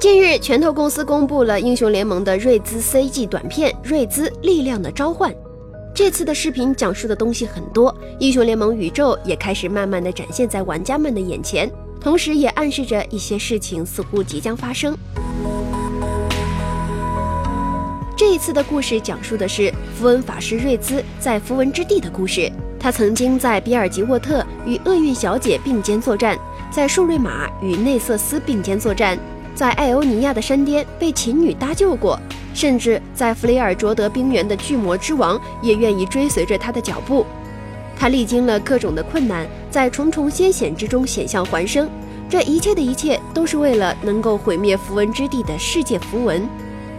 近日，拳头公司公布了英雄联盟的瑞兹 CG 短片《瑞兹力量的召唤》。这次的视频讲述的东西很多，英雄联盟宇宙也开始慢慢的展现在玩家们的眼前，同时也暗示着一些事情似乎即将发生。这一次的故事讲述的是符文法师瑞兹在符文之地的故事。他曾经在比尔吉沃特与厄运小姐并肩作战，在树瑞玛与内瑟斯并肩作战。在艾欧尼亚的山巅被琴女搭救过，甚至在弗雷尔卓德冰原的巨魔之王也愿意追随着他的脚步。他历经了各种的困难，在重重艰险之中险象环生。这一切的一切都是为了能够毁灭符文之地的世界符文。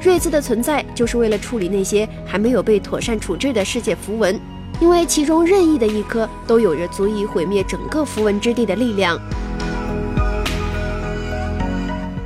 瑞兹的存在就是为了处理那些还没有被妥善处置的世界符文，因为其中任意的一颗都有着足以毁灭整个符文之地的力量。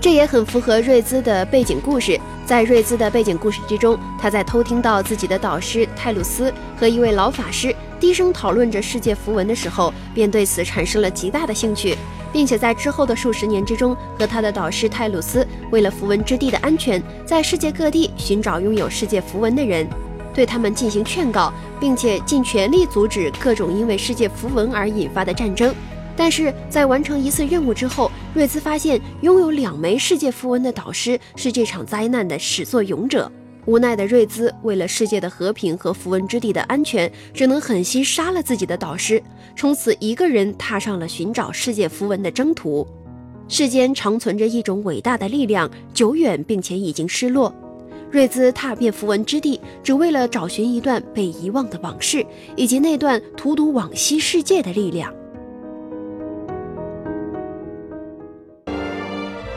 这也很符合瑞兹的背景故事。在瑞兹的背景故事之中，他在偷听到自己的导师泰鲁斯和一位老法师低声讨论着世界符文的时候，便对此产生了极大的兴趣，并且在之后的数十年之中，和他的导师泰鲁斯为了符文之地的安全，在世界各地寻找拥有世界符文的人，对他们进行劝告，并且尽全力阻止各种因为世界符文而引发的战争。但是在完成一次任务之后，瑞兹发现拥有两枚世界符文的导师是这场灾难的始作俑者。无奈的瑞兹为了世界的和平和符文之地的安全，只能狠心杀了自己的导师，从此一个人踏上了寻找世界符文的征途。世间长存着一种伟大的力量，久远并且已经失落。瑞兹踏遍符文之地，只为了找寻一段被遗忘的往事，以及那段荼毒往昔世界的力量。